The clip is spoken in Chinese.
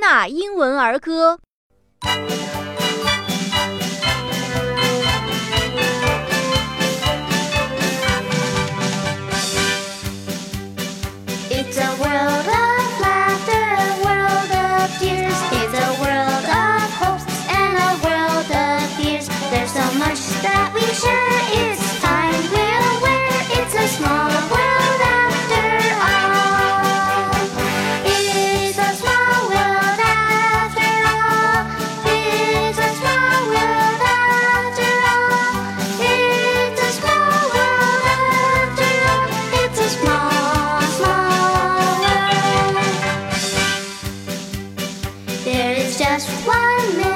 那英文儿歌》。just one minute.